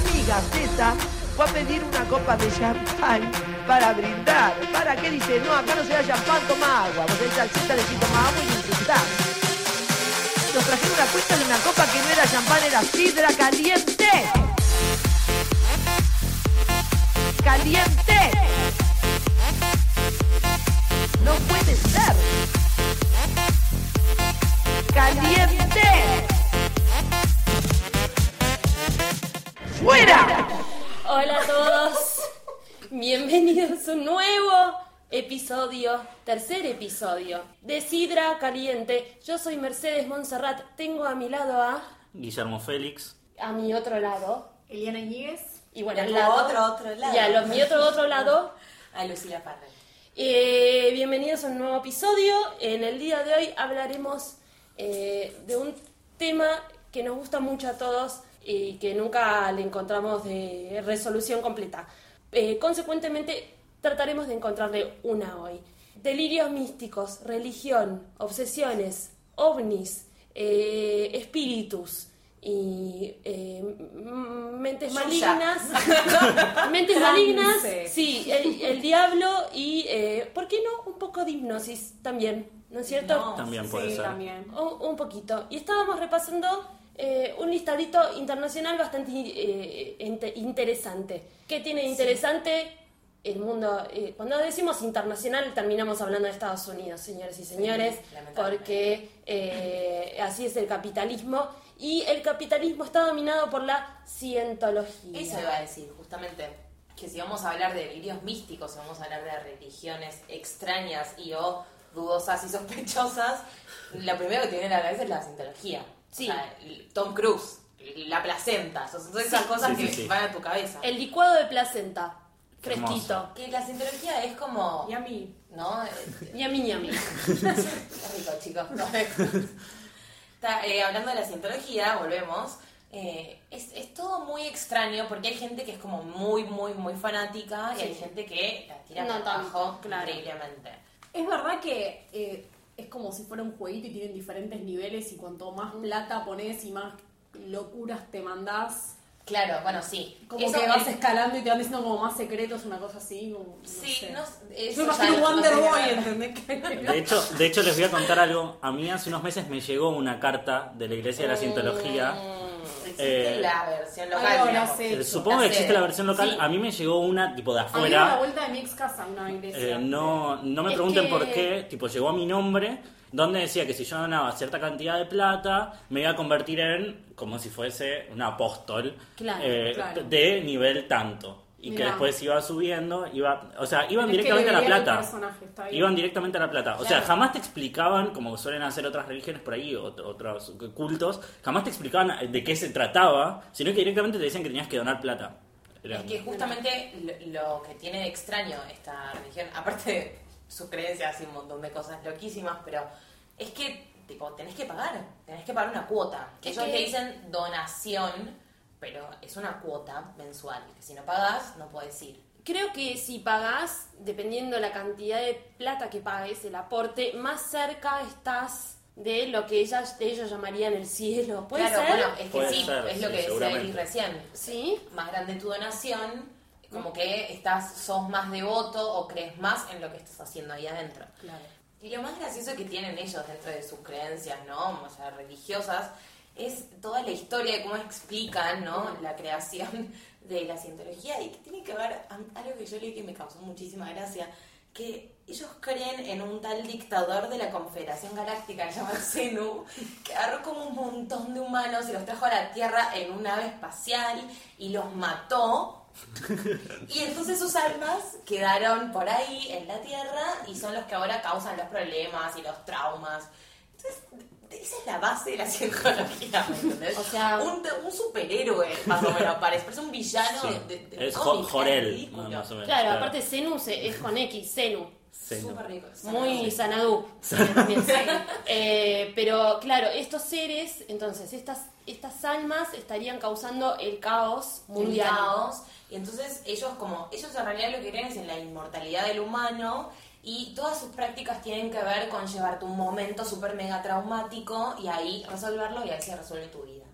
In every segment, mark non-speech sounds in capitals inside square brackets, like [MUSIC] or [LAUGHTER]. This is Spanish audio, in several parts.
amiga Zeta fue a pedir una copa de champán para brindar. ¿Para qué? Dice, no, acá no se da champán, toma agua. Vos al Zeta le toma agua y insultás. Nos trajeron una cuenta de una copa que no era champán, era sidra caliente. Caliente. No puede ser. Caliente. ¡Fuera! Hola a todos, bienvenidos a un nuevo episodio, tercer episodio de Sidra Caliente. Yo soy Mercedes Montserrat, tengo a mi lado a, Guillermo Félix. a mi otro lado, Eliana Ñíguez. y bueno, Y a al lado, otro, otro lado. y a mi otro otro lado. [LAUGHS] A Lucila Farrell. Eh, bienvenidos a un nuevo episodio. En el día de hoy hablaremos eh, de un tema que nos gusta mucho a todos y que nunca le encontramos de resolución completa. Eh, consecuentemente, trataremos de encontrarle una hoy. Delirios místicos, religión, obsesiones, ovnis, eh, espíritus y eh, mentes malignas. [LAUGHS] [LAUGHS] mentes malignas, sí, el, el diablo y, eh, ¿por qué no? Un poco de hipnosis también, ¿no es cierto? No. También puede sí, ser. también. Un, un poquito. Y estábamos repasando eh, un listadito internacional bastante eh, inte- interesante. ¿Qué tiene de interesante el mundo? eh, cuando decimos internacional terminamos hablando de Estados Unidos, señores y señores, porque eh, así es el capitalismo. Y el capitalismo está dominado por la cientología. Eso iba a decir, justamente, que si vamos a hablar de delirios místicos, si vamos a hablar de religiones extrañas y o dudosas y sospechosas, lo primero que tiene en la cabeza es la cientología. Sí. O sea, el- Tom Cruise, la placenta, son esas cosas Sí, que sí, sí. van a tu cabeza. El licuado de placenta, hermoso. fresquito. Que la cientología es como... Y a mí. ¿No? Eh, Ñami ñami. Qué rico, chicos. [LAUGHS] Está, eh, hablando de la cientología, volvemos. eh, es, es todo muy extraño porque hay gente que es como muy, muy, muy fanática y hay gente que la tira No por tanto, abajo claro. increíblemente. Es verdad que eh, es como si fuera un jueguito y tienen diferentes niveles y cuanto más plata pones y más locuras te mandás, Claro, bueno, sí. como Eso que vas es- escalando y te van diciendo como más secretos, una cosa así. como, no Sí, sé. no, eso Yo imagino no- Wonder no Boy. ¿entendés? [LAUGHS] De hecho, de hecho, les voy a contar algo. A mí hace unos meses me llegó una carta de la Iglesia de la Cientología. Existe Eh, la versión local. Eh, Supongo que existe la versión local. Sí. A mí me llegó una tipo de A mí la afuera. vuelta de mi ex casa, una iglesia. Eh, no, no me Es pregunten que- por qué. Tipo, llegó a mi nombre. Donde decía que si yo donaba cierta cantidad de plata, me iba a convertir en como si fuese un apóstol Claro, eh, claro. de nivel tanto. Y que después iba subiendo, iba, o sea, iban directamente a la plata. Iban directamente a la plata. O sea, jamás te explicaban, como suelen hacer otras religiones por ahí, ot- otros cultos, jamás te explicaban de qué se trataba, sino que directamente te decían que tenías que donar plata. Era- Es que justamente lo, lo que tiene de extraño esta religión, aparte de sus creencias y un montón de cosas loquísimas, pero es que tipo tenés que pagar, tenés que pagar una cuota. Es Ellos que- te dicen donación, pero es una cuota mensual, que si no pagas no puedes ir. Creo que si pagás, dependiendo la cantidad de plata que pagues, el aporte, más cerca estás de lo que ellas, ellos llamarían el cielo. ¿Puede claro, ser? bueno, es que Puede sí, ser, es lo sí, que decía. Eli recién. ¿Sí? Más grande tu donación, como que estás, sos más devoto o crees más en lo que estás haciendo ahí adentro. Claro. Y lo más gracioso que tienen ellos dentro de sus creencias, ¿no? O sea, religiosas, es toda la historia de cómo explican, ¿no? La creación de la cientología y que tiene que ver algo que yo leí que me causó muchísima gracia, que ellos creen en un tal dictador de la Confederación Galáctica que se llama Zenu, que agarró como un montón de humanos y los trajo a la Tierra en un nave espacial y los mató y entonces sus almas quedaron por ahí en la tierra y son los que ahora causan los problemas y los traumas. Entonces, esa es la base de la cientología, ¿me entendés? O sea- un, un superhéroe, más o menos, parece. Parece un villano Sí. de, de- de Es cómic, Jorel, más o menos. Claro, aparte Zenu se- es con X, Zenu. Súper rico. Muy Sanadú. [LAUGHS] Eh, pero claro, estos seres, entonces, estas, estas almas estarían causando el caos mundial. caos. Y entonces ellos como, ellos en realidad lo que creen es en la inmortalidad del humano y todas sus prácticas tienen que ver con llevarte un momento súper mega traumático y ahí resolverlo y ahí se resuelve tu vida.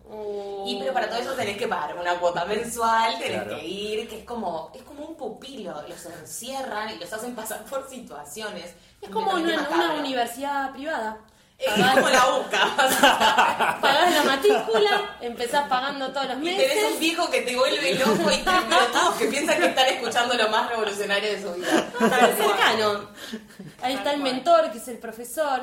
Y pero para todo eso tenés que pagar una cuota mensual, tenés Claro. que ir, que es como, es como un pupilo, los encierran y los hacen pasar por situaciones. Es como una, universidad privada. Es como la UCA. Pagás la matrícula, empezás pagando todos los Y tenés un meses. viejo que te vuelve loco y todos que piensan que están escuchando lo más revolucionario de su vida. Está cercano. Ahí está el mentor, que es el profesor.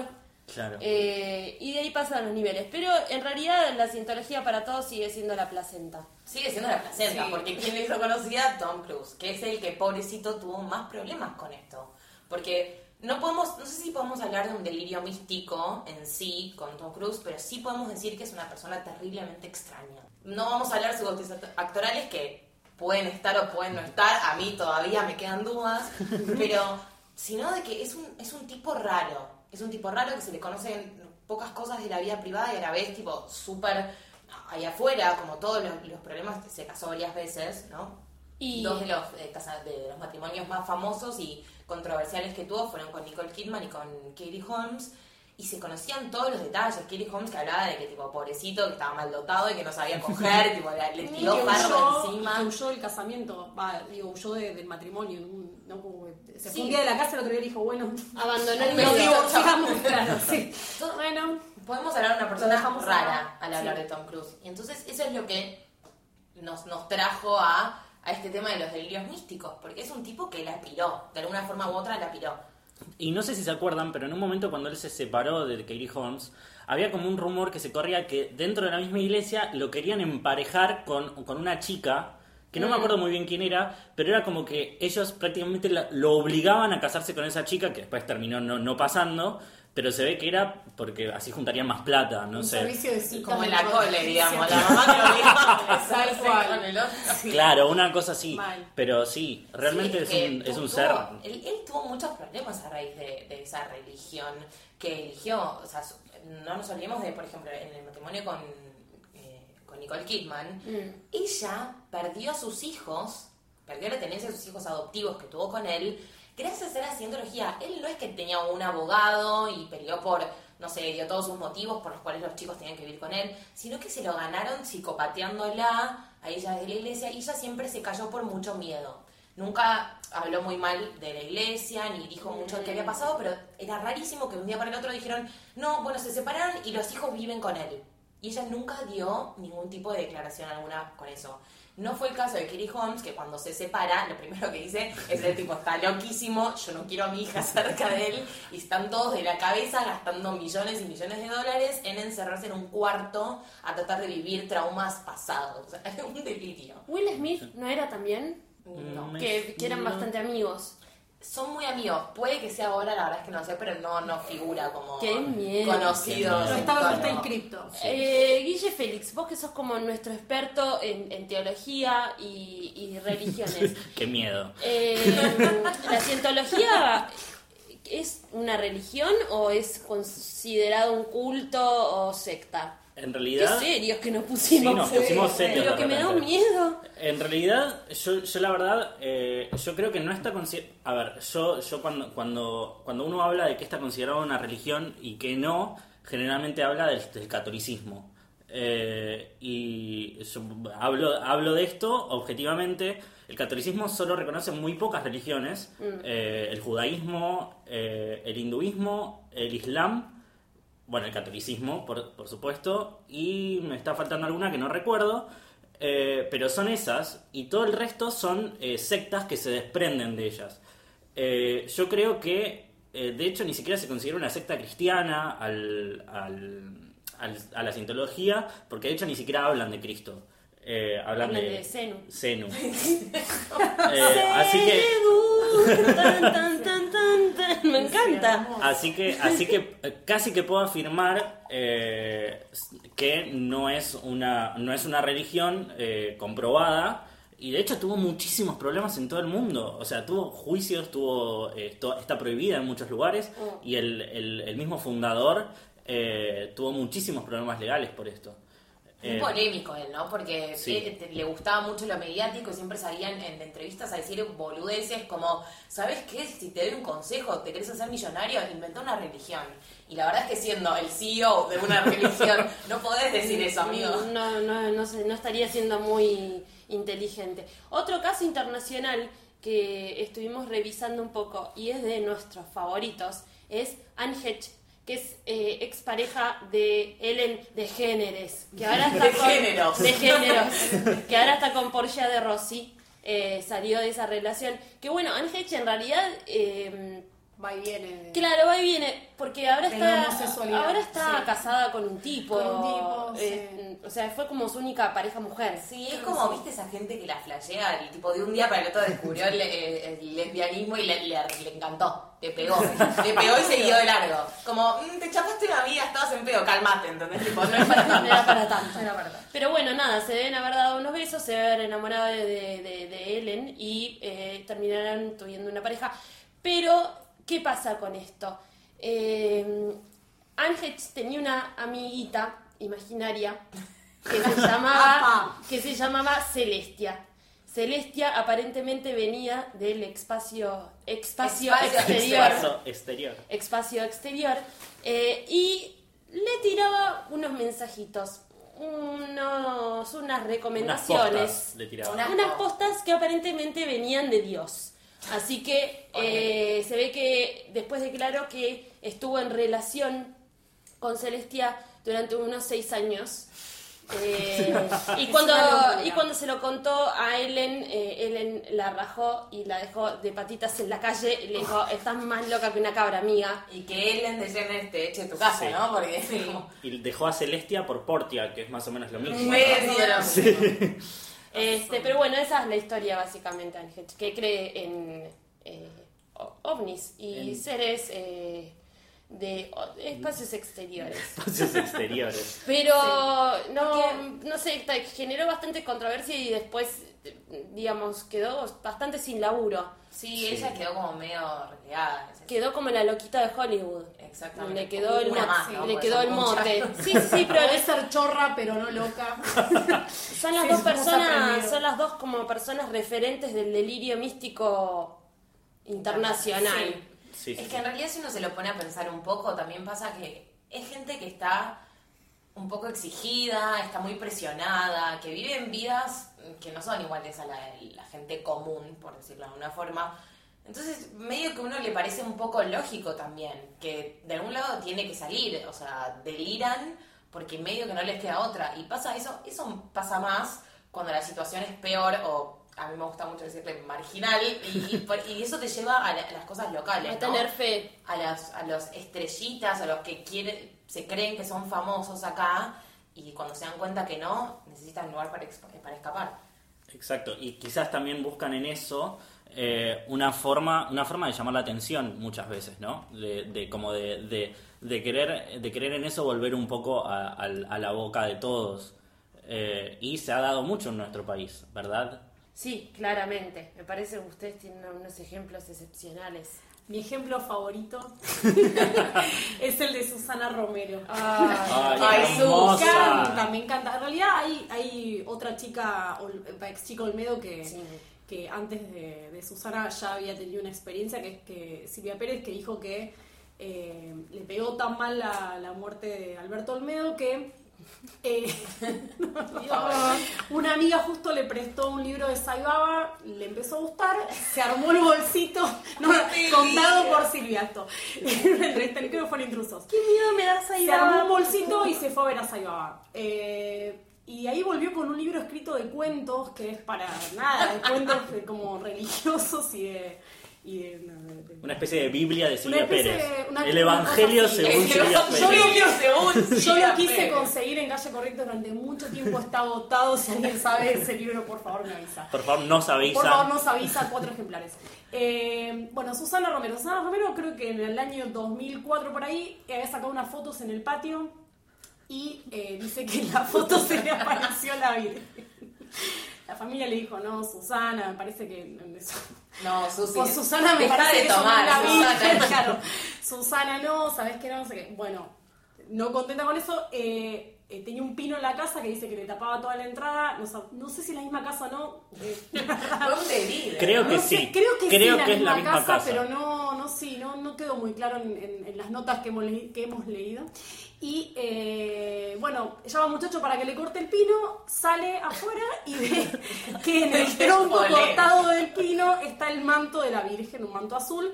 Claro. eh, y de ahí pasan los niveles. Pero en realidad la cientología para todos sigue siendo la placenta. Sigue siendo la placenta, Sí. porque quien le hizo conocida, Tom Cruise, que es el que pobrecito tuvo más problemas con esto. Porque no podemos, no sé si podemos hablar de un delirio místico en sí con Tom Cruise, pero sí podemos decir que es una persona terriblemente extraña. No vamos a hablar de sus dotes act- actorales que pueden estar o pueden no estar, a mí todavía me quedan dudas, [LAUGHS] pero sino de que es un, es un tipo raro. Es un tipo raro que se le conocen pocas cosas de la vida privada y a la vez tipo súper allá afuera, como todos los, los problemas, se casó varias veces, ¿no? Y Dos de los, eh, casa- de los matrimonios más famosos y controversiales que tuvo fueron con Nicole Kidman y con Katie Holmes. Y se conocían todos los detalles. Katie Holmes que hablaba de que, tipo, pobrecito, que estaba mal dotado y que no sabía coger, [LAUGHS] tipo, le, tiró huyó, barro que encima. huyó del casamiento, va, digo, huyó de- del matrimonio. un- ¿no? Como que se fue Sí. un día de la casa y el otro día dijo, bueno, abandonó el Me no digo, medio. divorciamos, claro, sí. [LAUGHS] Bueno, Podemos hablar de una persona dejamos rara a- al hablar sí. de Tom Cruise. Y entonces eso es lo que nos, nos trajo a, a este tema de los delirios místicos. Porque es un tipo que la piró. De alguna forma u otra la piró. Y no sé si se acuerdan, pero en un momento cuando él se separó de Katie Holmes, había como un rumor que se corría que dentro de la misma iglesia lo querían emparejar con, con una chica, que no me acuerdo muy bien quién era, pero era como que ellos prácticamente lo obligaban a casarse con esa chica, que después terminó no, no pasando, pero se ve que era porque así juntarían más plata, no un sé. servicio de citas Como en la cole, digamos. La mamá que lo [LAUGHS] el otro. Claro, una cosa así. Mal. Pero sí, realmente Sí, es, que un, es un ser... Él, él tuvo muchos problemas a raíz de, de esa religión que eligió. O sea, su- no nos olvidemos de, por ejemplo, en el matrimonio con, eh, con Nicole Kidman, Mm. ella perdió a sus hijos, perdió la tenencia de sus hijos adoptivos que tuvo con él, gracias a la cientología. Él no es que tenía un abogado y peleó por, no sé, dio todos sus motivos por los cuales los chicos tenían que vivir con él, sino que se lo ganaron psicopateándola a ella desde la iglesia y ella siempre se cayó por mucho miedo. Nunca habló muy mal de la iglesia ni dijo mucho de qué había pasado, pero era rarísimo que un día para el otro dijeron, no, bueno, se separaron y los hijos viven con él. Y ella nunca dio ningún tipo de declaración alguna con eso. No fue el caso de Katie Holmes, que cuando se separa, lo primero que dice es el tipo está loquísimo, yo no quiero a mi hija [LAUGHS] cerca de él, y están todos de la cabeza gastando millones y millones de dólares en encerrarse en un cuarto a tratar de vivir traumas pasados. O sea, [LAUGHS] es un delirio. Will Smith no era también, No. Que, que eran no. bastante amigos. Son muy amigos, puede que sea ahora, la verdad es que no sé, pero no, no figura como Qué miedo. conocido. Pero en está, inscripto. Eh, Guille Félix, vos que sos como nuestro experto en, en teología y, y religiones. [LAUGHS] Qué miedo. Eh, ¿La cientología es una religión o es considerado un culto o secta? En Qué realidad... serios que nos pusimos. Sí, nos pusimos serios que me da un miedo. En realidad, yo, yo la verdad, eh, yo creo que no está considerado... A ver, yo, yo cuando, cuando, cuando uno habla de que está considerado una religión y que no, generalmente habla del, del catolicismo. Eh, y hablo, hablo de esto objetivamente. El catolicismo solo reconoce muy pocas religiones. Eh, el judaísmo, eh, el hinduismo, el islam bueno, el catolicismo, por, por supuesto, y me está faltando alguna que no recuerdo, eh, pero son esas, y todo el resto son eh, sectas que se desprenden de ellas. Eh, yo creo que, eh, de hecho, ni siquiera se considera una secta cristiana al, al- al- a la cientología, porque de hecho ni siquiera hablan de Cristo. Hablan Hablan de, de Zenu. Zenu. [LAUGHS] Así que... Tan, tan, tan. [LAUGHS] Me encanta. Así que, así que [LAUGHS] casi que puedo afirmar eh, que no es una, no es una religión eh, comprobada. Y de hecho tuvo muchísimos problemas en todo el mundo. O sea, tuvo juicios, tuvo eh, esto- está prohibida en muchos lugares. Oh. Y el, el- el mismo fundador eh, tuvo muchísimos problemas legales por esto. Eh, Muy polémico él, ¿no? Porque Sí. eh, te- le gustaba mucho lo mediático y siempre salían en entrevistas a decir boludeces como, ¿sabes qué? Si te doy un consejo, te querés hacer millonario, inventá una religión. Y la verdad es que siendo el CEO de una [LAUGHS] religión, no podés decir eso, amigo. No, no, no, sé, no estaría siendo muy inteligente. Otro caso internacional que estuvimos revisando un poco y es de nuestros favoritos es Anne Hedge, que es eh, expareja de Ellen de Géneres, que ahora está De con, géneros. de géneros, que ahora está con Portia de Rossi. eh, salió de esa relación. Que bueno, Anne en realidad eh, Va y viene. Claro, va y viene, porque ahora está, ahora está sí. casada con un tipo. Con un tipo, eh, O sea, fue como su única pareja mujer. Sí, es como, viste, esa gente que la flashea, el tipo de un día para el otro descubrió el, el- el lesbianismo y le, le- le encantó, le pegó, le pegó y siguió de largo. Como, "Mm, te chapaste una amiga, estabas en pedo, calmate, ¿entendés? Tipo, no es [LAUGHS] para tanto. No era para tanto. No era para tanto. Pero bueno, nada, se deben haber dado unos besos, se deben haber enamorado de, de- de Ellen y eh, terminarán tuviendo una pareja. Pero, ¿qué pasa con esto? Eh, Hedge tenía una amiguita imaginaria que se [LAUGHS] llamaba, que se llamaba Celestia. Celestia aparentemente venía del espacio, espacio, Espacio exterior Espacio exterior. espacio exterior eh, y le tiraba unos mensajitos, unos, unas Unas recomendaciones, postas le tiraba. Unas postas que aparentemente venían de Dios. Así que eh, se ve que después declaró que estuvo en relación con Celestia durante unos seis años. Eh, y, [LAUGHS] cuando, y cuando se lo contó a Ellen, eh, Ellen la rajó y la dejó de patitas en la calle y le dijo, estás más loca que una cabra amiga. Y que Ellen DeGeneres te eche tu casa, Sí. ¿no? Porque. Y dejó a Celestia por Portia, que es más o menos lo mismo. Muy bien, Este, pero bueno, esa es la historia básicamente, Ángel, que cree en eh, ovnis y En- seres eh, de espacios exteriores. [LAUGHS] Espacios exteriores. Pero no, no sé, generó bastante controversia y después, digamos, quedó bastante sin laburo. Sí, Sí. ella quedó como medio relegada. Quedó como la loquita de Hollywood. Exactamente. Le quedó el, más, ¿no? le quedó el mote. Sí, sí, sí, pero es- ser chorra, pero no loca. [LAUGHS] son las Sí, dos personas, son las dos como personas referentes del delirio místico internacional. Sí. Sí, Es sí, que en realidad si uno se lo pone a pensar un poco, también pasa que es gente que está un poco exigida, está muy presionada, que viven vidas que no son iguales a la, la gente común, por decirlo de alguna forma. Entonces, medio que a uno le parece un poco lógico también, que de algún lado tiene que salir, o sea, deliran porque medio que no les queda otra. Y pasa eso, eso pasa más cuando la situación es peor o a mí me gusta mucho decirle marginal y, y por- y eso te lleva a, la- a las cosas locales. A ¿no? tener fe. a las a los estrellitas, a los que quieren, se creen que son famosos acá y cuando se dan cuenta que no, necesitan lugar para, exp- para escapar. Exacto, y quizás también buscan en eso eh, una forma una forma de llamar la atención muchas veces, ¿no? De, de como de, de, de querer de querer en eso volver un poco a la boca de todos. Eh, y se ha dado mucho en nuestro país, ¿verdad? Sí, claramente. Me parece que ustedes tienen unos ejemplos excepcionales. Mi ejemplo favorito [LAUGHS] es el de Susana Romero. Ay, Ay, Me encanta, me encanta. En realidad hay, hay otra chica, ex chica Olmedo, que, Sí. que antes de, de Susana ya había tenido una experiencia, que es que Silvia Pérez, que dijo que eh, le pegó tan mal la, la muerte de Alberto Olmedo que eh, [LAUGHS] una amiga justo le prestó un libro de Saibaba, le empezó a gustar, se armó el bolsito, [LAUGHS] no, contado por Silvia esto. En una entrevista, creo que fueron intrusos. ¿Qué miedo me das ahí? Se armó un bolsito y se fue a ver a Saibaba. Eh, y ahí volvió con un libro escrito de cuentos, que es para nada, de cuentos de como religiosos y de... y de- no, de- de- Una especie de Biblia de Silvia Pérez. de- una- El Evangelio según Silvia Pérez. según [LAUGHS] Yo lo quise Pérez. conseguir en Calle Corrientes durante mucho tiempo, está agotado. Si alguien sabe ese libro, por favor me avisa. Por favor, nos avisa. Por favor, nos avisa cuatro ejemplares. Eh, bueno, Susana Romero. Susana Romero creo que en el año 2004 por ahí había sacado unas fotos en el patio y eh, dice que en la foto se le apareció la Virgen. La familia le dijo, no, Susana, me parece que... No, Susi. Pues Susana me parece de que no tomar, es la Susana. [LAUGHS] claro. Susana no, ¿sabes qué? No, no sé qué. Bueno, no contenta con eso, eh, eh, tenía un pino en la casa que dice que le tapaba toda la entrada. No, sab- no sé si en la misma casa o no. eh, [LAUGHS] ¿Dónde vive? Creo que no sé, sí. creo que Creo sí, la que es la misma misma casa, casa. pero no, no, sí, no, no quedó muy claro en, en- en las notas que hemos, que hemos leído. Y eh, bueno, llama muchacho para que le corte el pino, sale afuera y ve que en el [LAUGHS] tronco cortado del pino está el manto de la Virgen, un manto azul.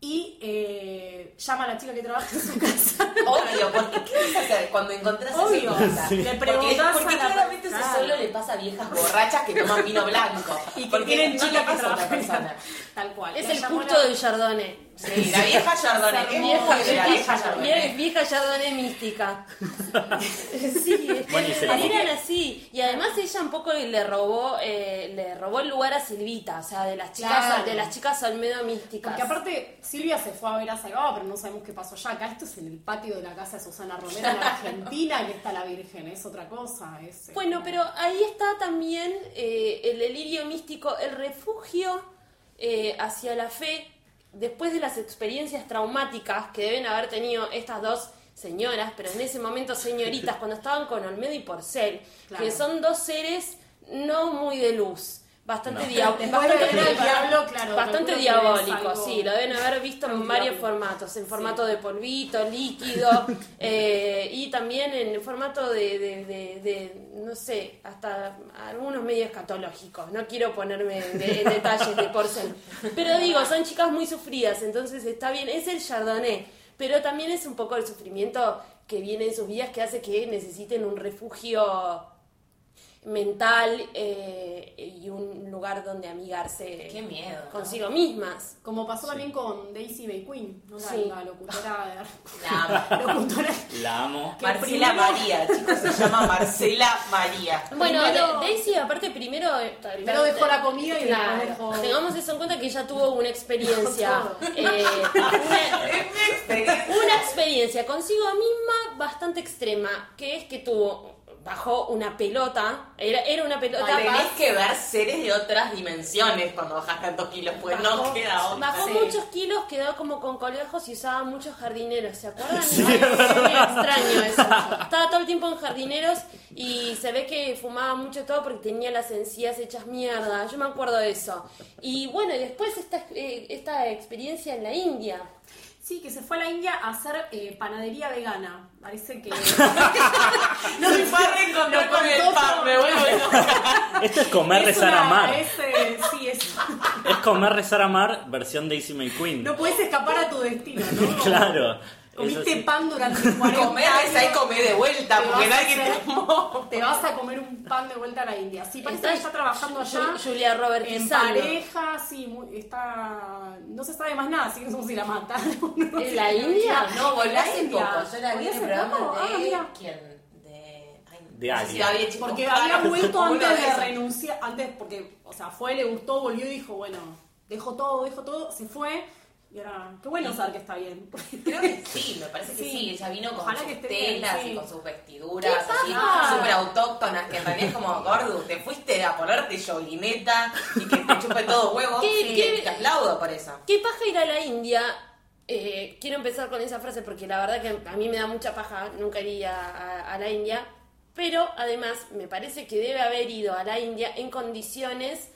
Y eh, llama a la chica que trabaja en su [LAUGHS] casa. Obvio, porque ¿qué vas a hacer cuando encontrás Obvio. esa cosa? Le Porque, preguntás porque a la claramente eso solo le pasa a viejas borrachas que toman vino blanco. Y que porque tienen le que a otra trabajan persona. Tal cual. Es La el culto la- del Chardonnay. Sí, la vieja. Es muy Vieja, de la vieja vieja, Chardonnay. vieja Chardonnay mística. [LAUGHS] sí, Bueno, eran así. Y además ella un poco le robó, eh, le robó el lugar a Silvita, o sea, de las chicas, Claro. de las chicas Olmedo místicas. Porque aparte, Silvia se fue a ver a Saibaba, pero no sabemos qué pasó allá. Acá esto es en el patio de la casa de Susana Romero en Argentina, que está la Virgen, es otra cosa. Es, eh, Bueno, pero ahí está también eh, el delirio místico, el refugio eh, hacia la fe después de las experiencias traumáticas que deben haber tenido estas dos señoras, pero en ese momento señoritas, [LAUGHS] cuando estaban con Olmedo y Porcel, Claro. que son dos seres no muy de luz. Bastante, No. dia- Después bastante, claro, bastante diabólico, sí, lo deben haber visto en varios diabólico. formatos, en formato de polvito, líquido, [LAUGHS] eh, y también en formato de, de- de- de, no sé, hasta algunos medios escatológicos. No quiero ponerme en, de- en detalles de porcel. Pero digo, son chicas muy sufridas, entonces está bien, es el chardonnay, pero también es un poco el sufrimiento que viene en sus vidas que hace que necesiten un refugio mental eh, y un lugar donde amigarse Qué miedo, ¿no? consigo mismas. Como pasó también con Daisy Bay Queen, ¿no? la, Sí. la locutora [LAUGHS] La de [LAUGHS] locutora La amo. Marcela primero- María, chicos, se llama Marcela María. [LAUGHS] Bueno, Primero- Daisy, aparte, primero. eh, Primero dejó la comida y después dejó- Tengamos eso en cuenta que ella tuvo una experiencia. Eh, una, una experiencia consigo misma bastante extrema, que es que tuvo. Bajó una pelota, era, era una pelota. Tenés que ver seres de otras dimensiones cuando bajas tantos kilos, pues no queda otra. Bajó Sí. muchos kilos, quedó como con colgajos y usaba muchos jardineros, ¿se acuerdan? Es muy extraño eso. Estaba todo el tiempo en jardineros y se ve que fumaba mucho todo porque tenía las encías hechas mierda. Yo me acuerdo de eso. Y bueno, y después esta, eh, esta experiencia en la India. Sí, que se fue a la India a hacer eh, panadería vegana. Parece que. [LAUGHS] [LAUGHS] No me fue a reencontrar con el pan, me vuelvo. [LAUGHS] Esto es comer, Es rezar, una- amar. es, eh, sí, es. Es comer, rezar, amar, versión Daisy May Queen. No puedes escapar a tu destino, ¿no? Claro. Comiste sí. pan durante [LAUGHS] 40 Comer años. y comer de vuelta, Te porque vas a nadie hacer- te tomó. Te vas a comer un pan de vuelta a la India. Sí, parece que está trabajando allá. Ju- Julia Roberts En pareja, sí, muy- está. No se sabe más nada, así que no sé si la mataron. [LAUGHS] no ¿En la India? No, hace India. poco. Yo la vi ¿Volví en el programa? Ah, de. mira. ¿Quién? De. Alguien. había chicos Porque había [LAUGHS] vuelto antes de renunciar, antes porque, o sea, fue, le gustó, volvió y dijo, bueno, dejó todo, dejó todo, se fue. Y ahora, qué bueno saber que está bien. Creo que sí, me parece que Sí. sí. Ella vino con Ojalá sus que esté bien, telas sí. y con sus vestiduras ¡Qué así, súper autóctonas, que en realidad es como, Gordo, te fuiste a ponerte yoguineta y que te chupe todo huevo. ¿Qué- Sí, qué- te aplaudo por eso. ¿Qué paja ir a la India? Eh, quiero empezar con esa frase porque la verdad que a mí me da mucha paja, nunca iría a, a la India, pero además me parece que debe haber ido a la India en condiciones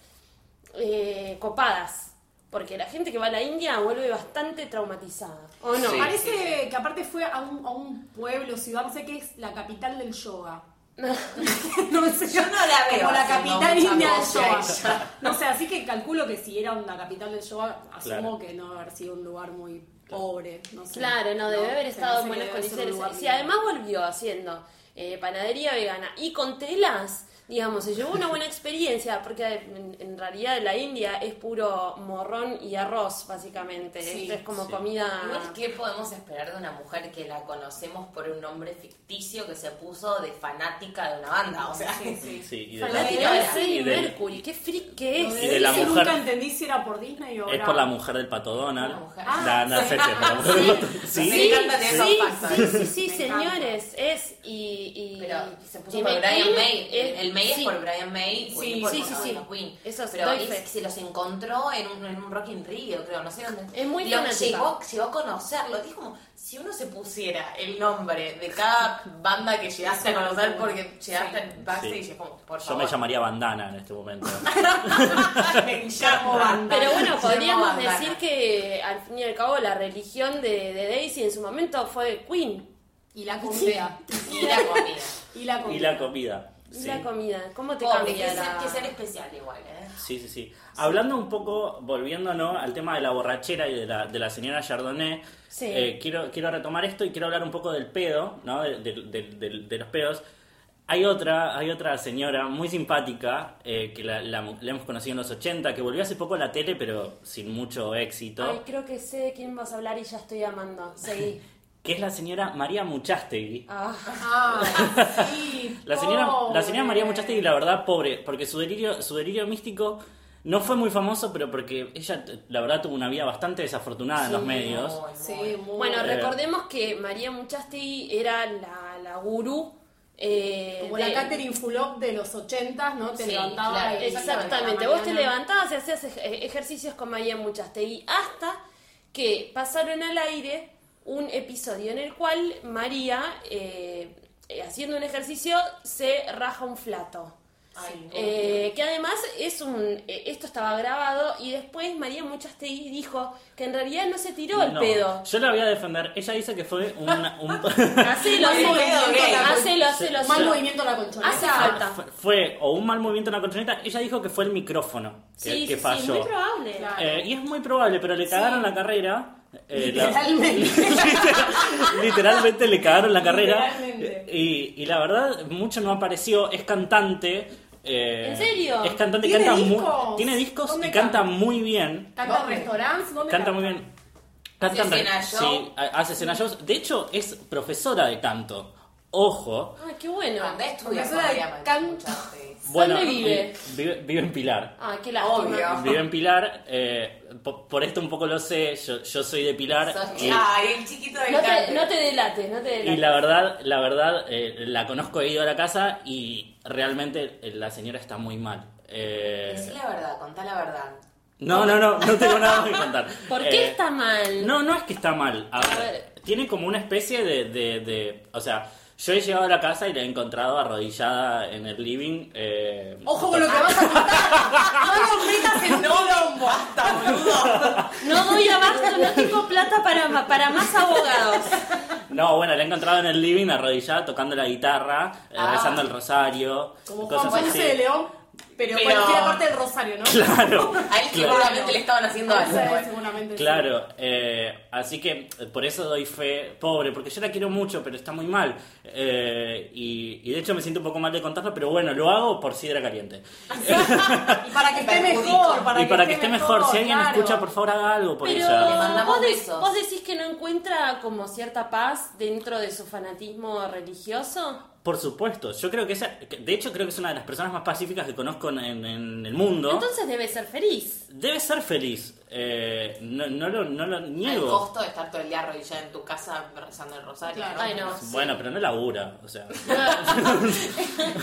eh, copadas, porque la gente que va a la India vuelve bastante traumatizada, ¿o no? Sí. Parece que aparte fue a un, a un pueblo, ciudad, no sé qué es la capital del yoga. [LAUGHS] [LAUGHS] no sé, Yo no la veo Como la capital india del yoga. [LAUGHS] No sé, así que calculo que si era una capital del yoga, asumo Claro. que no haber sido un lugar muy pobre. No sé. Claro, no, debe haber estado en buenas condiciones. Si además volvió haciendo eh, panadería vegana y con telas, digamos, se llevó una buena experiencia, porque en, en realidad la India es puro morrón y arroz, básicamente. Sí, Esto es como sí. comida... Igual, ¿qué podemos esperar de una mujer que la conocemos por un nombre ficticio que se puso de fanática de una banda? O sea, Sí, sí. [LAUGHS] Sí, y de Fanática la, de y Freddie de- Mercury, qué freak que es. Y de la mujer- Nunca entendí si era por Disney o es era- por la mujer del pato Donald. La mujer. La, la sí. Sí. Sí, facts. sí, sí, sí, Me señores, es y, y Pero se puso y por Brian May, es- el May Sí. es por Brian May, Queen Sí, por sí, por sí, sí. Queen. Eso es, Pero es- se los encontró en un, en un Rock in Rio, creo, no sé dónde. Es muy Lo llegó, llegó a conocerlo. Es como si uno se pusiera el nombre de cada banda que llegaste a conocer porque llegaste al backstage, Sí. es como, por Yo favor. me llamaría Bandana en este momento. [LAUGHS] Guillermo Bandana. Pero bueno, podríamos Bandana. decir que al fin y al cabo la religión de, de Daisy en su momento fue Queen. Y la comida. [LAUGHS] Y la comida. Y la comida. y la comida. Y sí. la comida. ¿Cómo te Pobre, cambia que, ser, la... que ser especial igual, ¿eh? Sí, sí, sí. Hablando un poco, volviéndonos al tema de la borrachera y de la, de la señora Chardonnay, Sí. eh, quiero, quiero retomar esto y quiero hablar un poco del pedo, ¿no? De, de- de- de- de los pedos. Hay otra, hay otra señora muy simpática eh, que la, la- la hemos conocido en los 80, que volvió hace poco a la tele, pero sin mucho éxito, Ay, creo que sé de quién vas a hablar y ya estoy amando. Seguí. [LAUGHS] que es la señora María Muchastegui. Ah, Ah, sí. [LAUGHS] La señora, la señora María. Muchastegui, la verdad, pobre, porque su delirio, su delirio místico no fue muy famoso, pero porque ella, la verdad, tuvo una vida bastante desafortunada en los medios. Muy, muy. Sí, muy Bueno, Eh. recordemos que María Muchasti era la, la gurú. eh, Como de- la Catherine Fulop de los 80, ¿no? Te Sí, levantaba claro, Exactamente, vos te levantabas y hacías ej- ejercicios con María Muchastegui hasta que pasaron al aire un episodio en el cual María, eh, eh, haciendo un ejercicio, se raja un flato. Ay. Eh, que además es un eh, esto estaba grabado y después María Muchastegui dijo que en realidad no se tiró el No, pedo. Yo la voy a defender. Ella dice que fue una- un, [LAUGHS] [LAUGHS] Hacelo, Mal hacelo, movimiento, la- hacelo, hacelo, Mal movimiento la colchoneta. Hace falta. fue, fue o un mal movimiento en la colchoneta. Ella dijo que fue el micrófono que, Sí, que sí, sí, falló. muy probable. Claro. Eh, y es muy probable, pero le cagaron la carrera. Eh, la- Literalmente. [LAUGHS] literalmente le cagaron la carrera. Y, y la verdad, mucho no apareció. Es cantante. eh, ¿En serio? Es cantante, ¿Tiene canta muy, discos? tiene discos y ¿Dónde canta canta? muy bien. ¿Canta en restaurantes? ¿Dónde Canta canta? muy bien. ¿Hace Canta escena? Sí, ha- hace escena shows. De hecho, es profesora de canto. Ojo. Ay, qué bueno. Bueno, ¿Dónde vive? vive? Vive en Pilar. Ah, qué lástima. Obvio. Vive en Pilar. eh, po- por, esto un poco lo sé. Yo, yo soy de Pilar. Sos- y- Ay, el chiquito del No te, cante. no te delates, no te delates. Y la verdad, la verdad, eh, la conozco, he ido a la casa y realmente eh, la señora está muy mal. Eh, Decí la verdad, contá la verdad. no, no, no, no tengo nada que [LAUGHS] contar. ¿Por Eh, qué está mal? No, no es que está mal. A ver, ver. Tiene como una especie de, de, de- O sea, yo he llegado a la casa y la he encontrado arrodillada en el living. eh, Ojo con lo que vas a contar. [LAUGHS] No nos metas en quilombo. Basta, boludo. No doy abasto, no tengo plata para, para más abogados. No, bueno, la he encontrado en el living arrodillada tocando la guitarra, eh, Ah. rezando el rosario. Como cosas Juan así. Ponce de León, pero, Pero- cualquier parte del Rosario, ¿no? Claro. [LAUGHS] A él seguramente le estaban haciendo algo. Sí, seguramente sí. Claro, eh, así que eh, por eso doy fe, pobre, porque yo la quiero mucho, pero está muy mal. Eh, y, y de hecho me siento un poco mal de contarlo, pero bueno, lo hago por sidra caliente. [LAUGHS] Y para que [LAUGHS] esté mejor, para y para que esté mejor, si alguien claro. escucha, por favor haga algo por Pero ella. Le mandamos vos, de- besos. vos decís que no encuentra como cierta paz dentro de su fanatismo religioso. Por supuesto, yo creo que esa, de hecho creo que es una de las personas más pacíficas que conozco en, en el mundo. Entonces debe ser feliz. Debe ser feliz, eh, no, no lo, no lo El niego. costo de estar todo el día arrodillada en tu casa rezando el rosario. Claro. ¿no? Ay, no. Bueno, pero no labura, o sea. [LAUGHS] [LAUGHS]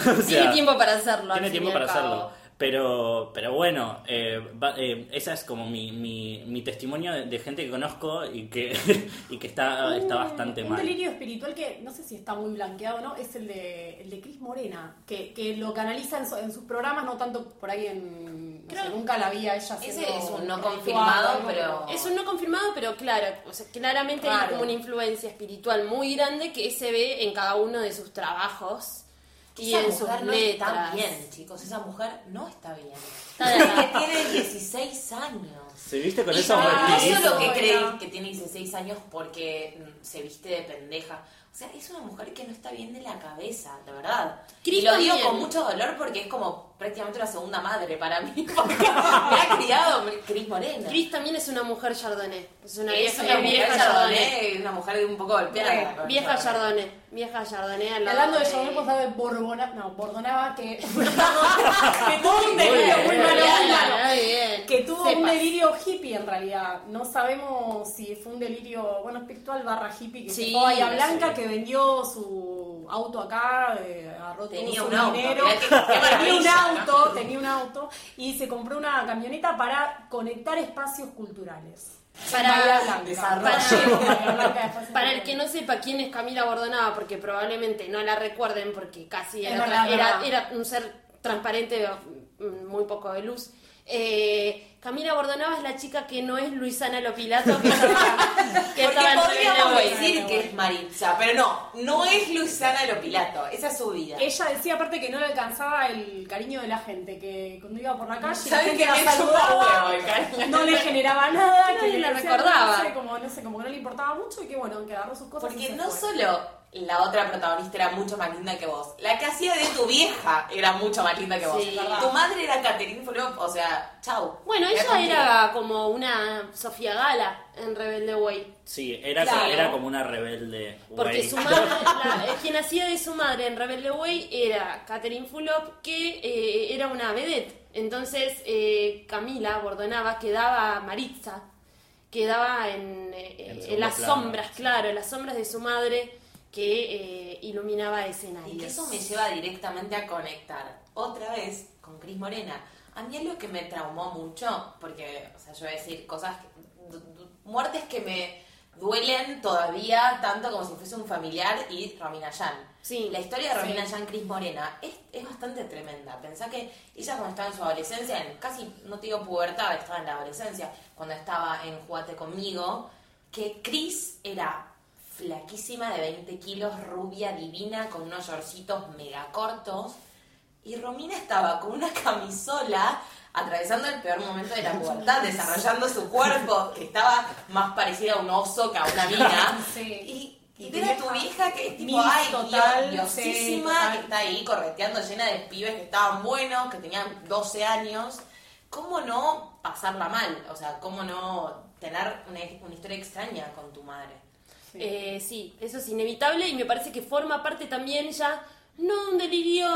Tiene sea, tiempo para hacerlo. Tiene tiempo para hacerlo. Pero, pero bueno, eh, va- eh, esa es como mi, mi, mi testimonio de, de gente que conozco y que, [LAUGHS] y que está, está bastante un mal. delirio espiritual que no sé si está muy blanqueado o no, es el de, el de Cris Morena, que, que lo canaliza en, su- en sus programas, no tanto por ahí en... no sé, Creo- nunca la vi a ella Ese es un no confirmado, pero- Es un no confirmado, pero claro, o sea, claramente hay Claro. como una influencia espiritual muy grande que se ve en cada uno de sus trabajos y Esa en sus mujer no letras. está bien, chicos. Esa mujer no está bien. Tiene 16 años. ¿Se viste con Y esos no, no vestidos? solo que cree que tiene 16 años porque mm, se viste de pendeja. O sea, es una mujer que no está bien de la cabeza, de verdad. Y lo digo con mucho dolor porque es como prácticamente una segunda madre para mí. [LAUGHS] Porque me ha criado Cris Morena. Cris también es una mujer chardonnay. Es una es vieja, una es vieja chardonnay. chardonnay, una mujer un poco golpeada. Vieja chardonnay. Vieja al lado Hablando de Chardonnay, pues de Borbona, no, Bordonaba que, [LAUGHS] que tuvo un delirio muy malo, muy que tuvo un delirio hippie en realidad. No sabemos si fue un delirio, bueno, espiritual barra hippie que Sí, se fue a Bahía Blanca, sí. que vendió su auto acá, eh, agarró Tenía todo un su dinero. tenía un auto, tenía un auto y se compró una camioneta para conectar espacios culturales. Para- Para el que no sepa quién es Camila Bordonaba, porque probablemente no la recuerden, porque casi era, era, era un ser transparente, mm, muy poco de luz. Eh, Camila Bordonaba es la chica que no es Luisana Lopilato, [LAUGHS] que estaba, que Porque estaba en podríamos decir que es Maritza, pero no, no es Luisana Lopilato, esa es su vida. Ella decía aparte que no le alcanzaba el cariño de la gente, que cuando iba por la calle la ¿Saben gente que la saludaba, huevo no le generaba nada, Nadie que la decía, recordaba. No sé, como, no sé, como que no le importaba mucho y que bueno, que agarró sus cosas. y Porque se no fue. solo la otra protagonista era mucho más linda que vos, la que hacía de tu vieja era mucho más linda que vos. Sí. Tu madre era Catherine Fulop, o sea, chau. Bueno, ella contigo. era como una Sofía Gala en Rebelde Way. Sí, era, Claro. era como una rebelde. Porque su madre, la- eh, quien hacía de su madre en Rebelde Way era Catherine Fulop, que eh, era una vedette. Entonces eh, Camila Bordonaba quedaba Maritza, quedaba en, eh, En las plano. sombras, claro, en las sombras de su madre que eh, iluminaba Y escenarios. que eso me lleva directamente a conectar otra vez con Cris Morena. A mí es lo que me traumó mucho, porque, o sea, yo voy a decir cosas, que- muertes que me duelen todavía tanto como si fuese un familiar y Romina Yan. Sí. La historia de Romina Sí. Yan, Cris Morena, es, es bastante tremenda. Pensá que ella cuando estaba en su adolescencia, en casi, no te digo pubertad, estaba en la adolescencia, cuando estaba en Jugate Conmigo, que Cris era flaquísima de 20 kilos, rubia, divina, con unos shortcitos mega cortos. Y Romina estaba con una camisola atravesando el peor momento de la [LAUGHS] pubertad, desarrollando su cuerpo, que estaba más parecida a un oso que a una mina. [LAUGHS] Sí. Y, y Y ver a tu vieja que es tipo, ay, total, Dios- sí, diosísima, total. que está ahí correteando llena de pibes que estaban buenos, que tenían 12 años. ¿Cómo no pasarla mal? O sea, ¿cómo no tener una, una historia extraña con tu madre? Sí. Eh, sí, eso es inevitable y me parece que forma parte también ya, no un delirio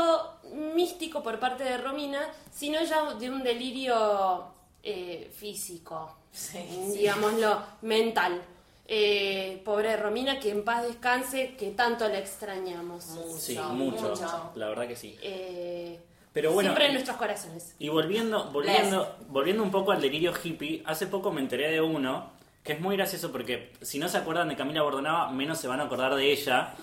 místico por parte de Romina, sino ya de un delirio eh, físico, Sí, [LAUGHS] digámoslo, mental. Eh, pobre Romina, que en paz descanse, que tanto la extrañamos. Mucho, Sí, mucho, mucho. La verdad que sí. Eh, Pero bueno, siempre en nuestros corazones. Y volviendo, volviendo, volviendo un poco al delirio hippie, hace poco me enteré de uno que es muy gracioso porque si no se acuerdan de Camila Bordonaba, menos se van a acordar de ella. [LAUGHS]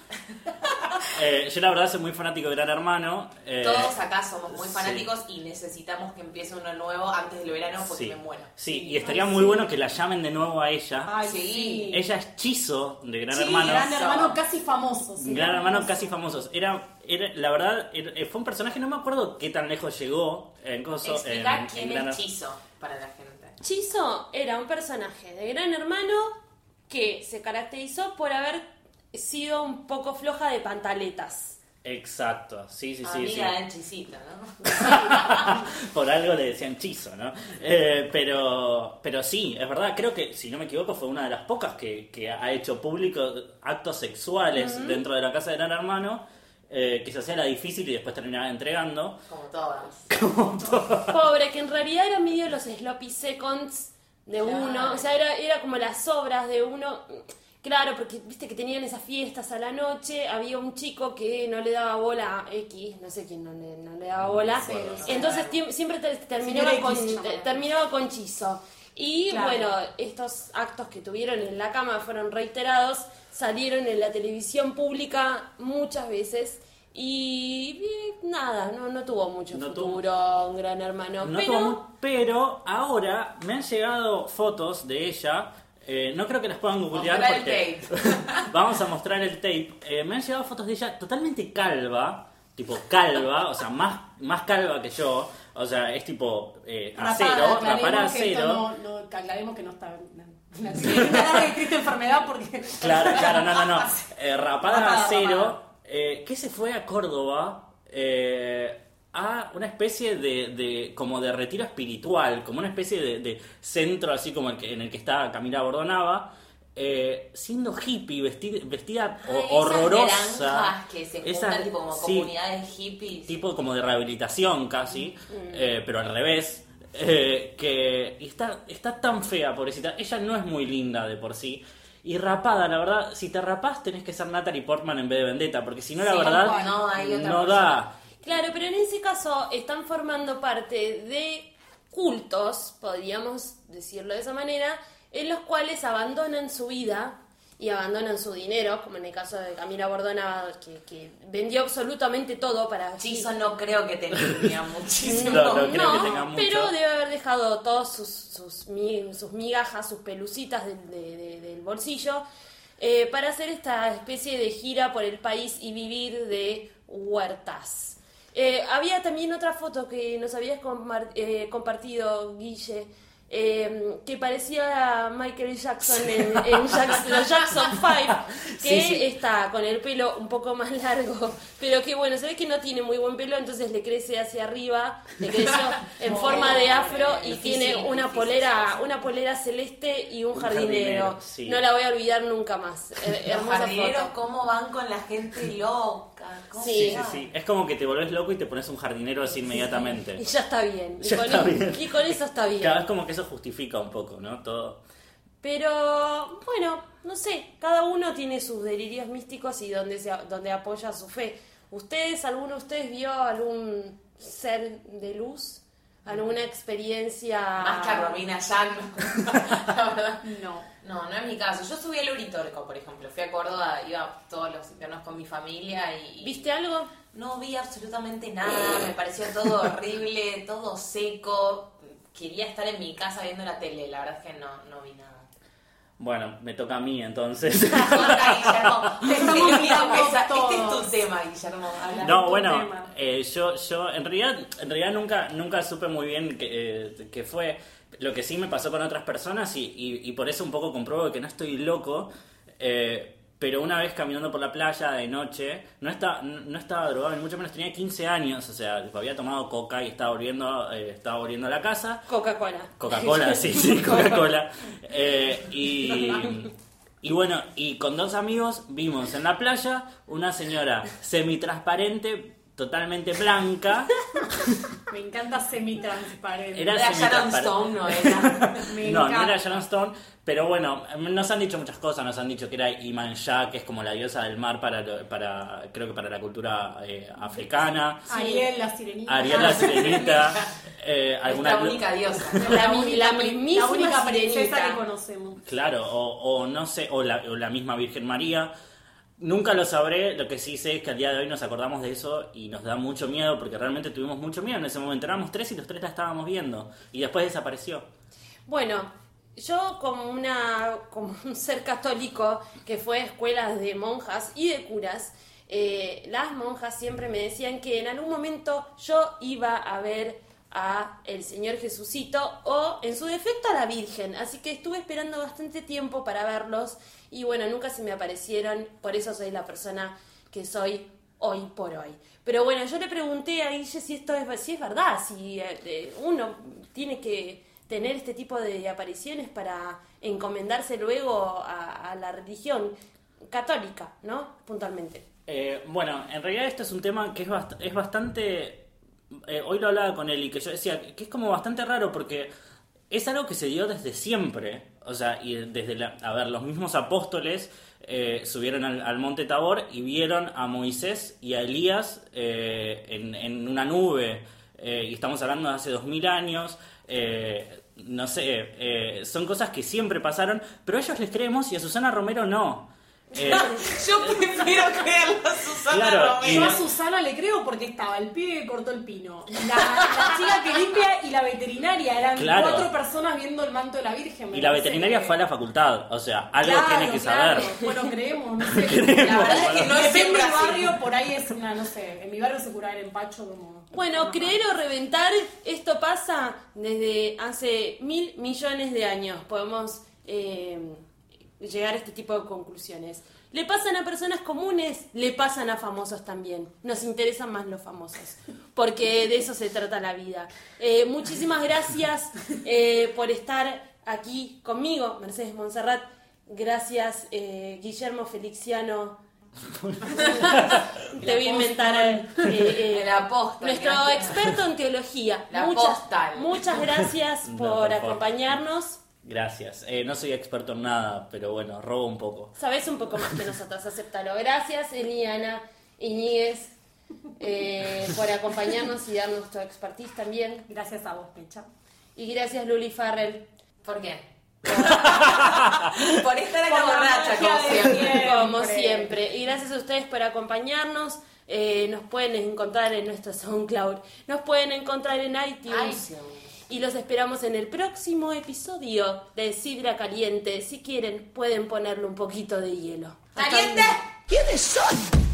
Eh, yo la verdad soy muy fanático de Gran Hermano. eh, Todos acá somos muy sí. fanáticos y necesitamos que empiece uno nuevo antes del verano porque sí, me muero. sí, y estaría muy bueno que la llamen de nuevo a ella. Ay, Sí. sí. Ella es Chizo de Gran Sí, Hermano. Gran hermano casi famoso. sí. Gran Hermano casi famosos. Era, era la verdad, era- fue un personaje, no me acuerdo qué tan lejos llegó en Coso. Explica en- en quién Gran- es Chizo para la gente. Chizo era un personaje de Gran Hermano que se caracterizó por haber sido un poco floja de pantaletas. Exacto, sí, sí, sí. sí. Amiga del Chisito, ¿no? [LAUGHS] Por algo le decían chizo, ¿no? Eh, pero, pero sí, es verdad, creo que, si no me equivoco, fue una de las pocas que, que ha hecho público actos sexuales dentro de la casa de Gran Hermano, eh, que se hacía la difícil y después terminaba entregando. [LAUGHS] Como todas. Pobre, que en realidad era medio los sloppy seconds de Claro. uno. O sea, era, era como las obras de uno. Claro, porque viste que tenían esas fiestas a la noche, había un chico que no le daba bola a X, no sé quién no le, no le daba bola. Sí, sí. Entonces siempre te- terminaba, con, eh, terminaba con chizo. Y Claro. bueno, estos actos que tuvieron en la cama fueron reiterados, salieron en la televisión pública muchas veces. Y eh, nada, no, no tuvo mucho No tuvo- futuro un gran hermano. No pero tuvo ahora me han llegado fotos de ella. eh, no creo que las puedan googlear porque [LAUGHS] vamos a mostrar el tape. Eh, me han llegado fotos de ella totalmente calva, tipo calva, o sea, más, más calva que yo. O sea, es tipo eh, acero, aclaremos rapada a que esto acero. No, no, que aclaremos que no está. No, de triste enfermedad porque. [LAUGHS] Claro, claro, no, no, no. [LAUGHS] Eh, rapada a Rapada, acero, rapada. eh, que se fue a Córdoba eh, a una especie de, de- como de retiro espiritual, como una especie de, de centro así como el que, en el que está Camila Bordonava, eh, siendo hippie, vestida, vestida ho- Ay, esas horrorosa. que se juntan Esas- tipo como sí, comunidades hippies. tipo como de rehabilitación casi, Mm. eh, pero al revés. Eh, que y está, está tan fea, pobrecita. Ella no es muy linda de por sí. Y rapada, la verdad, si te rapás tenés que ser Natalie Portman en vez de Vendetta, porque si no, la Sí, verdad, no, hay otra no da. Claro, pero en ese caso están formando parte de cultos, podríamos decirlo de esa manera, en los cuales abandonan su vida y abandonan su dinero, como en el caso de Camila Bordona, que, que vendió absolutamente todo para... Chizo no creo que tenga [LAUGHS] muchísimo. No, no creo que tenga mucho. pero debe haber dejado todas sus, sus, sus migajas, sus pelucitas del, de- de- del bolsillo eh, para hacer esta especie de gira por el país y vivir de huertas. Eh, había también otra foto que nos habías eh, compartido, Guille, eh, que parecía a Michael Jackson en, en Jack- los Jackson 5, [LAUGHS] que Sí, sí. está con el pelo un poco más largo, pero que bueno, se ve que no tiene muy buen pelo, entonces le crece hacia arriba, le creció [LAUGHS] en forma de afro y Difícil, tiene una difícil, polera, una polera celeste y un, Un jardinero. jardinero, sí. No la voy a olvidar nunca más. [LAUGHS] Eh, Los jardineros, foto. ¿cómo van con la gente loca? ¿Cómo Sí. Sí, sí, van? sí. Es como que te volvés loco y te pones un jardinero así inmediatamente. Y ya está bien. Y, con, está bien. y con eso está bien. Cada vez como que eso justifica un poco, ¿no? Todo. Pero bueno, no sé, cada uno tiene sus delirios místicos y donde, se, donde apoya su fe. ¿Ustedes, alguno de ustedes vio algún ser de luz? ¿Alguna experiencia? Más que a Romina Yan. [LAUGHS] la verdad. No. No, no es mi caso. Yo subí al Uritorco, por ejemplo. Fui a Córdoba, iba todos los inviernos con mi familia y... ¿Viste algo? No vi absolutamente nada, me pareció todo horrible, todo seco. Quería estar en mi casa viendo la tele, la verdad es que no, no vi nada. Bueno, me toca a mí entonces. [LAUGHS] Guillermo. Este es, el único que sa- este es tu tema, Guillermo. habla. No, tu bueno, tema. eh, yo, yo en realidad, en realidad nunca, nunca supe muy bien qué eh, qué fue. Lo que sí me pasó con otras personas y, y- y por eso un poco compruebo que no estoy loco. eh, pero una vez caminando por la playa de noche, no, estaba no, estaba drogado, ni mucho menos tenía 15 años, o sea, había tomado coca y estaba volviendo, eh, estaba volviendo a la casa. Coca-Cola. Coca-Cola, [LAUGHS] sí, sí, Coca-Cola. Eh, y, y bueno, y con dos amigos vimos en la playa una señora semitransparente, totalmente blanca. [LAUGHS] Me encanta semi-transparente. Era Era Sharon. Stone, no [LAUGHS] era. Me No, no era Sharon Stone, pero bueno, nos han dicho muchas cosas, nos han dicho que era Iman Shah, que es como la diosa del mar para, lo- para creo que para la cultura eh, africana. Ariel, la sirenita. Ariel la sirenita, [LAUGHS] eh, alguna la única diosa. La, La única, la única princesa sirenita. que conocemos. Claro, o, o no sé, o la, o la misma Virgen María. Nunca lo sabré, lo que sí sé es que al día de hoy nos acordamos de eso y nos da mucho miedo porque realmente tuvimos mucho miedo en ese momento. Éramos tres y los tres la estábamos viendo y después desapareció. Bueno, yo como una como un ser católico que fue a escuelas de monjas y de curas, eh, las monjas siempre me decían que en algún momento yo iba a ver a el Señor Jesucito o en su defecto a la Virgen, así que estuve esperando bastante tiempo para verlos y bueno, nunca se me aparecieron, por eso soy la persona que soy hoy por hoy. Pero bueno, yo le pregunté a Guille si esto es, si es verdad, si eh, uno tiene que tener este tipo de apariciones para encomendarse luego a, a la religión católica, ¿no? Puntualmente. Eh, bueno, en realidad esto es un tema que es, bast- es bastante... eh, hoy lo hablaba con él y que yo decía que es como bastante raro porque es algo que se dio desde siempre. O sea, y desde la... A ver, los mismos apóstoles eh, subieron al, al monte Tabor y vieron a Moisés y a Elías eh, en, una nube. eh, y estamos hablando de hace dos mil años. eh, no sé, eh, son cosas que siempre pasaron, pero a ellos les creemos y a Susana Romero no. Eh, [LAUGHS] Yo prefiero creerlo a Susana Claro, Romero. y- Yo a Susana le creo porque estaba el pibe que cortó el pino, la, la chica que limpia y la veterinaria. Eran Claro. cuatro personas viendo el manto de la Virgen. Y la veterinaria que- fue a la facultad, o sea, algo Claro, tiene que claro. saber. Bueno, creemos, no [LAUGHS] sé. La verdad es que no es del así. barrio, por ahí es una, no sé. En mi barrio se curaba el empacho como. Bueno, creer o reventar, esto pasa desde hace mil millones de años. Podemos eh, llegar a este tipo de conclusiones. Le pasan a personas comunes, le pasan a famosos también. Nos interesan más los famosos, porque de eso se trata la vida. Eh, muchísimas gracias eh, por estar aquí conmigo, Mercedes Monserrat. Gracias, eh, Guillermo Feliciano [LAUGHS] Te voy a inventar eh, eh, El apóstol, nuestro experto en teología. La muchas, postal. muchas gracias No, por acompañarnos. Gracias. Eh, no soy experto en nada, pero bueno, robo un poco. Sabes un poco más que nosotros, acéptalo. Gracias, Eliana Iñiguez, eh, por acompañarnos y darnos tu expertise también. Gracias a vos, Pecha. Y gracias, Luli Farrell. ¿Por qué? [LAUGHS] Por estar acá borracha, como siempre. Como siempre. Y gracias a ustedes por acompañarnos. Eh, nos pueden encontrar en nuestro SoundCloud. Nos pueden encontrar en iTunes. iTunes. Y los esperamos en el próximo episodio de Sidra Caliente. Si quieren, pueden ponerle un poquito de hielo. ¡Caliente! ¿Quiénes son?